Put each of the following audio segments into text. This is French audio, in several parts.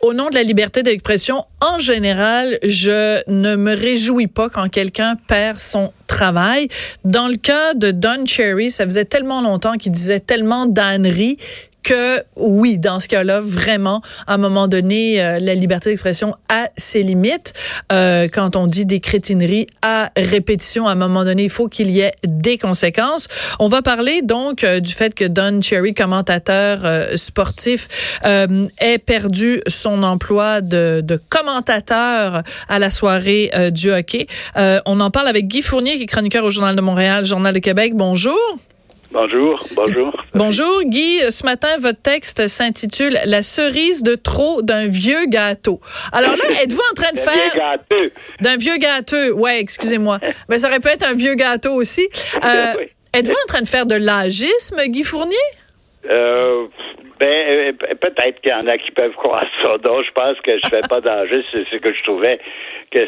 au nom de la liberté d'expression, en général, je ne me réjouis pas quand quelqu'un perd son travail. Dans le cas de Don Cherry, ça faisait tellement longtemps qu'il disait tellement d'âneries que oui, dans ce cas-là, vraiment, à un moment donné, euh, la liberté d'expression a ses limites. Euh, quand on dit des crétineries à répétition, à un moment donné, il faut qu'il y ait des conséquences. On va parler donc euh, du fait que Don Cherry, commentateur sportif, ait perdu son emploi de, de, commentateur à la soirée du hockey. on en parle avec Guy Fournier, qui est chroniqueur au Journal de Montréal, Journal de Québec. Bonjour. Bonjour, bonjour. Bonjour Guy, ce matin votre texte s'intitule La cerise de trop d'un vieux gâteau. Alors là, êtes-vous en train de faire d'un vieux gâteau Ouais, excusez-moi. Mais ça aurait pu être un vieux gâteau aussi. Euh, êtes-vous en train de faire de l'agisme, Guy Fournier? Euh, ben, euh, peut-être qu'il y en a qui peuvent croire ça. Donc, je pense que je fais pas d'agisme. C'est que je trouvais que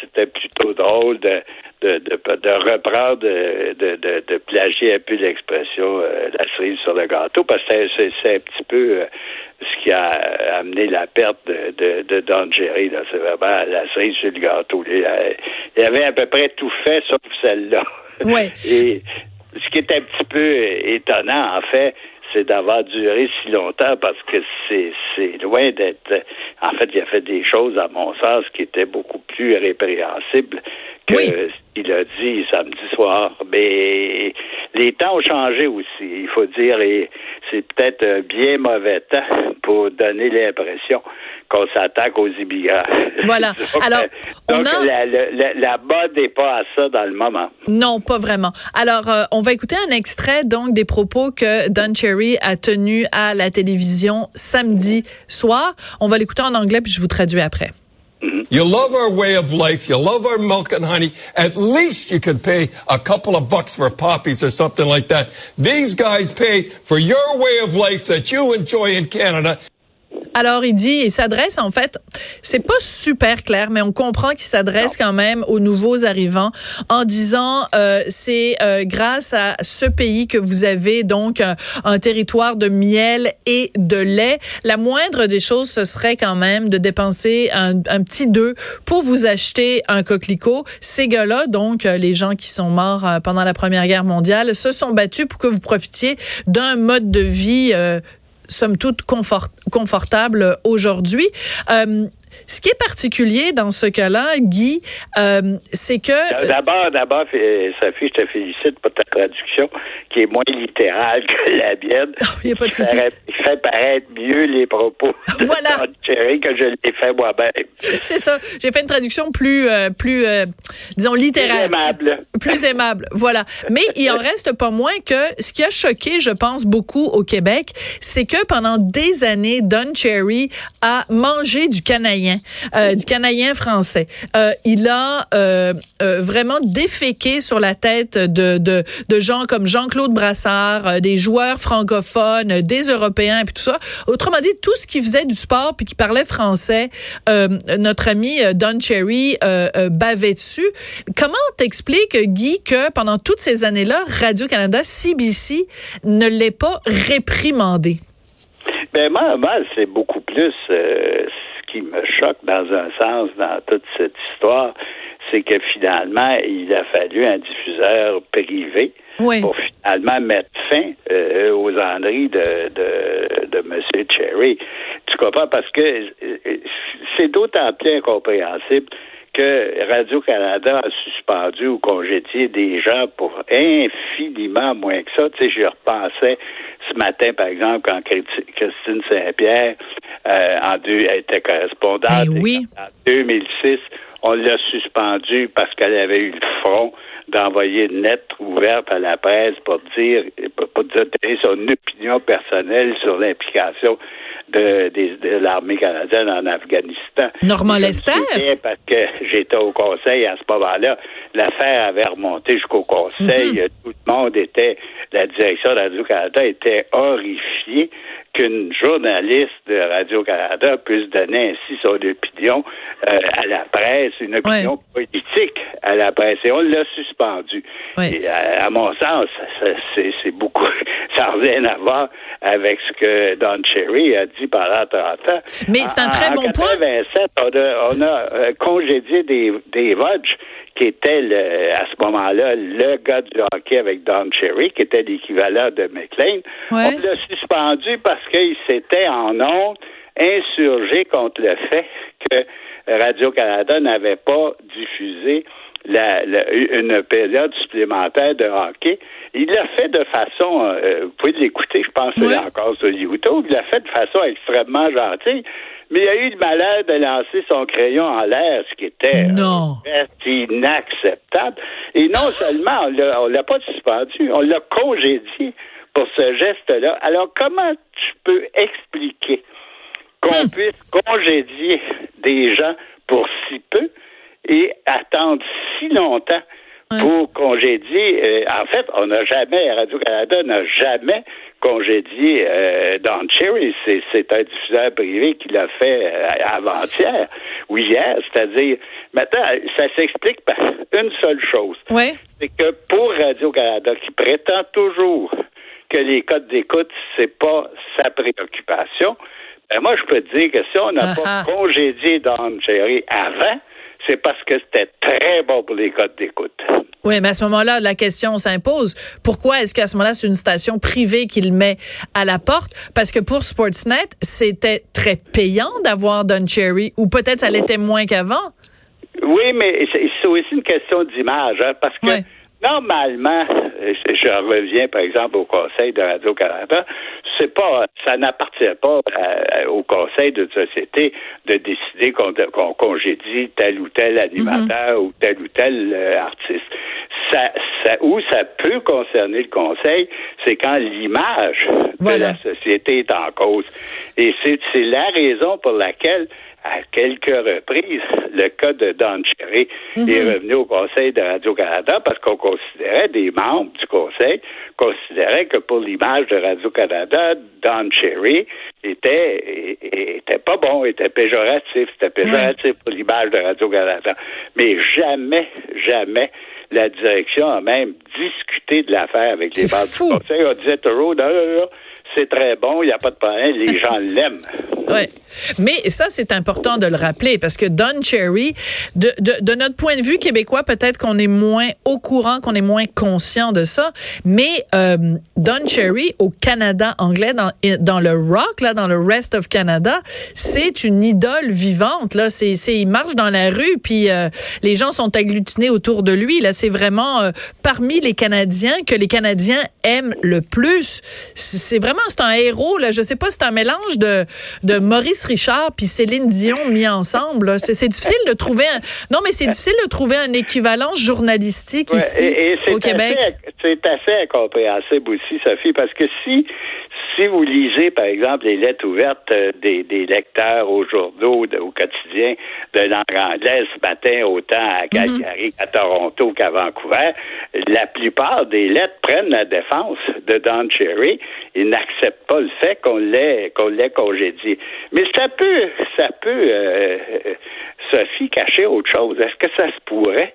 c'était plutôt drôle de de, de, reprendre, de, de, de, plagier un peu l'expression euh, la cerise sur le gâteau, parce que c'est un petit peu euh, ce qui a amené la perte de, de, Don Jerry. C'est vraiment la cerise sur le gâteau. Il, avait à peu près tout fait sauf celle-là. Ouais. Et ce qui est un petit peu étonnant, en fait, c'est d'avoir duré si longtemps parce que c'est c'est loin d'être. En fait, il a fait des choses, à mon sens, qui étaient beaucoup plus répréhensibles que ce qu'il a dit samedi soir. Mais les temps ont changé aussi, il faut dire, et c'est peut-être un bien mauvais temps pour donner l'impression qu'on s'attaque aux immigrants. Voilà. Alors, donc, la, la, mode n'est pas à ça dans le moment. Non, pas vraiment. Alors, euh, on va écouter un extrait donc des propos que Don Cherry a tenus à la télévision samedi soir. On va l'écouter en anglais puis je vous traduis après. You love our way of life. You love our milk and honey. At least you could pay a couple of bucks for poppies or something like that. These guys pay for your way of life that you enjoy in Canada. Alors, il dit, il s'adresse en fait, c'est pas super clair, mais on comprend qu'il s'adresse quand même aux nouveaux arrivants en disant, euh, c'est euh, grâce à ce pays que vous avez donc un, territoire de miel et de lait. La moindre des choses, ce serait quand même de dépenser un, un petit deux pour vous acheter un coquelicot. Ces gars-là, donc euh, les gens qui sont morts euh, pendant la Première Guerre mondiale, se sont battus pour que vous profitiez d'un mode de vie somme toute confortable aujourd'hui. Euh, ce qui est particulier dans ce cas-là, Guy, euh, c'est que... D'abord, d'abord, Sophie, je te félicite pour ta traduction, qui est moins littérale que la mienne. Il n'y a pas de souci. Il fait paraître mieux les propos voilà. de que je l'ai fait moi-même. C'est ça. J'ai fait une traduction plus, euh, plus euh, disons, littérale. Plus aimable. Plus aimable, voilà. Mais il en reste pas moins que ce qui a choqué, je pense, beaucoup au Québec, c'est que pendant des années, Don Cherry a mangé du euh, du Canadien français. Euh, il a euh, vraiment déféqué sur la tête de, de, gens comme Jean-Claude Brassard, des joueurs francophones, des Européens et tout ça. Autrement dit, tout ce qui faisait du sport puis qui parlait français, notre ami Don Cherry bavait dessus. Comment t'expliques, Guy, que pendant toutes ces années-là, Radio-Canada, CBC ne l'ait pas réprimandé? Ben moi, c'est beaucoup plus dans un sens dans toute cette histoire, c'est que finalement, il a fallu un diffuseur privé pour finalement mettre fin euh, aux enneries de, de, de M. Cherry. Tu comprends? Parce que euh, c'est d'autant plus incompréhensible que Radio-Canada a suspendu ou congédié des gens pour infiniment moins que ça. Tu sais, je repensais ce matin, par exemple, quand Christine Saint-Pierre euh, en deux, était correspondante. Ben en 2006, on l'a suspendue parce qu'elle avait eu le front d'envoyer une lettre ouverte à la presse pour dire, pour donner son opinion personnelle sur l'implication de, de, l'armée canadienne en Afghanistan. Normand Lester? Parce que j'étais au conseil à ce moment-là. L'affaire avait remonté jusqu'au conseil. Mhm. Tout le monde était, la direction de Radio-Canada était horrifiée qu'une journaliste de Radio-Canada puisse donner ainsi son opinion euh, à la presse, une opinion politique à la presse. Et on l'a suspendu. Et à, mon sens, c'est beaucoup, ça n'a rien à voir avec ce que Don Cherry a dit pendant 30 ans. Mais c'est un très bon point. On a, on a euh, congédié des, des Vodge qui était le, à ce moment-là le gars du hockey avec Don Cherry, qui était l'équivalent de McLean. On l'a suspendu parce qu'il s'était en honte insurgé contre le fait que Radio-Canada n'avait pas diffusé la, une période supplémentaire de hockey. Il l'a fait de façon, euh, vous pouvez l'écouter, je pense que c'est encore sur YouTube, il l'a fait de façon extrêmement gentille. Mais il a eu le malheur de lancer son crayon en l'air, ce qui était inacceptable. Et non seulement on ne l'a pas suspendu, on l'a congédié pour ce geste-là. Alors, comment tu peux expliquer qu'on hmm. puisse congédier des gens pour si peu et attendre si longtemps pour congédier. Euh, en fait, on n'a jamais, Radio-Canada n'a jamais congédié euh, Don Cherry. C'est un diffuseur privé qui l'a fait euh, avant-hier ou hier. C'est-à-dire, maintenant, ça s'explique par une seule chose. C'est que pour Radio-Canada, qui prétend toujours que les codes d'écoute, c'est pas sa préoccupation, ben moi, je peux te dire que si on n'a pas congédié Don Cherry avant, c'est parce que c'était très bon pour les codes d'écoute. Oui, mais à ce moment-là, la question s'impose. Pourquoi est-ce qu'à ce, moment-là, c'est une station privée qui le met à la porte? Parce que pour Sportsnet, c'était très payant d'avoir Don Cherry, ou peut-être ça l'était moins qu'avant. Oui, mais c'est aussi une question d'image, hein, parce que normalement, je reviens par exemple au Conseil de Radio-Canada, c'est pas, ça n'appartient pas au Conseil de société de décider qu'on congédie tel ou tel animateur mhm. ou tel ou tel euh, artiste. Ça, ça, où ça peut concerner le Conseil, c'est quand l'image de la société est en cause. Et c'est la raison pour laquelle à quelques reprises, le cas de Don Cherry est mhm. revenu au Conseil de Radio-Canada parce qu'on considérait, des membres du Conseil considéraient que pour l'image de Radio-Canada, Don Cherry était, était pas bon, était péjoratif, c'était péjoratif pour l'image de Radio-Canada. Mais jamais, jamais la direction a même discuté de l'affaire avec les membres du Conseil. On disait toujours, non, non, non, c'est très bon, il n'y a pas de problème, les gens l'aiment. Oui. Mais ça, c'est important de le rappeler parce que Don Cherry, de, de, de notre point de vue québécois, peut-être qu'on est moins au courant, qu'on est moins conscient de ça, mais euh, Don Cherry au Canada anglais, dans, dans le rock, là, dans le rest of Canada, c'est une idole vivante. Là, c'est, c'est, il marche dans la rue, puis euh, les gens sont agglutinés autour de lui. Là, c'est vraiment euh, parmi les Canadiens que les Canadiens aiment le plus. C'est vraiment, c'est un héros. Là. Je sais pas, c'est un mélange de, de Maurice Richard puis Céline Dion mis ensemble. C'est difficile de trouver un, non mais c'est difficile de trouver un équivalent journalistique ici au Québec. C'est assez incompréhensible aussi, Sophie, parce que si si vous lisez, par exemple, les lettres ouvertes euh, des, lecteurs aux journaux, au quotidien de langue anglaise ce matin, autant à mhm. Calgary qu'à Toronto qu'à Vancouver, la plupart des lettres prennent la défense de Don Cherry et n'acceptent pas le fait qu'on l'ait qu'on l'ait congédié. Mais ça peut, ça peut, euh, euh, Sophie, cacher autre chose. Est-ce que ça se pourrait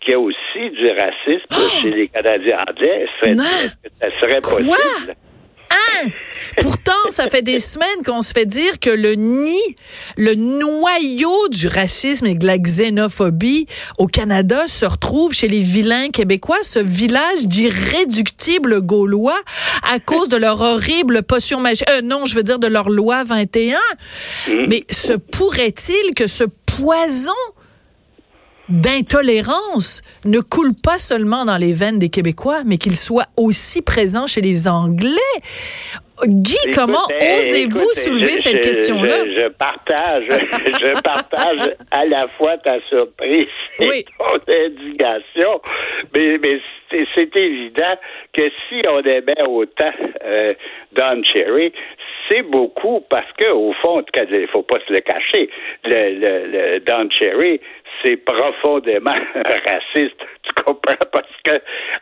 qu'il y ait aussi du racisme oh! chez les Canadiens anglais? Est-ce que ça serait possible? Hein? Pourtant, ça fait des semaines qu'on se fait dire que le nid, le noyau du racisme et de la xénophobie au Canada se retrouve chez les vilains québécois, ce village d'irréductibles gaulois à cause de leur horrible potion magique. Euh, non, je veux dire de leur loi 21. Mmh. Mais se pourrait-il que ce poison d'intolérance ne coule pas seulement dans les veines des Québécois, mais qu'il soit aussi présent chez les Anglais. Guy, comment osez-vous soulever cette question-là? Je, partage, je partage à la fois ta surprise et ton indignation, mais, mais c'est évident que si on aimait autant euh, Don Cherry, c'est beaucoup parce que au fond, il faut pas se le cacher, le, le, le Don Cherry, c'est profondément raciste. Tu comprends? Parce que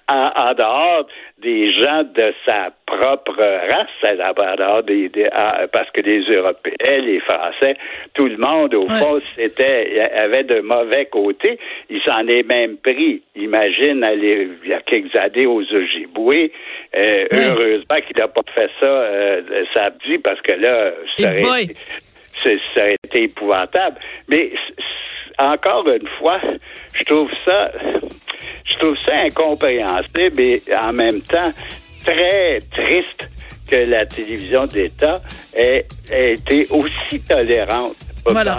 en, dehors des gens de sa propre race, des, des, ah, parce que les Européens, les Français, tout le monde, au fond, c'était avait de mauvais côtés. Il s'en est même pris. Imagine aller a quelques années aux Ojibwe. Euh, Heureusement qu'il n'a pas fait ça euh, samedi parce que là, ça aurait, été, ça aurait été épouvantable. Mais encore une fois, je trouve ça je trouve ça incompréhensible et en même temps très triste que la télévision d'État ait, ait été aussi tolérante voilà.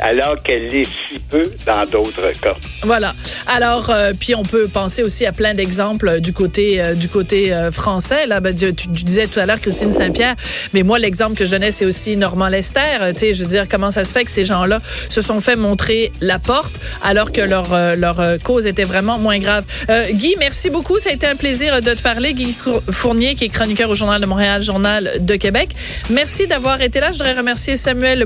alors qu'elle l'est si peu dans d'autres cas. Voilà. Alors, euh, puis on peut penser aussi à plein d'exemples euh, du côté euh, du côté français. Là, ben, tu, disais tout à l'heure Christine Saint-Pierre, mais moi l'exemple que je donnais c'est aussi Normand Lester. tu sais, je veux dire comment ça se fait que ces gens-là se sont fait montrer la porte alors que leur leur cause était vraiment moins grave. Guy, merci beaucoup. Ça a été un plaisir de te parler. Guy Fournier, qui est chroniqueur au Journal de Montréal, Journal de Québec. Merci d'avoir été là. Je voudrais remercier Samuel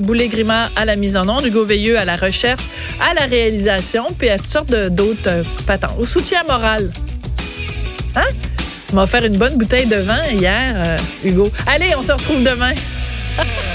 À la mise en onde, Hugo Veilleux à la recherche, à la réalisation, puis à toutes sortes d'autres euh, patents. Au soutien moral. Hein? On m'a offert une bonne bouteille de vin hier, euh, Hugo. Allez, on se retrouve demain.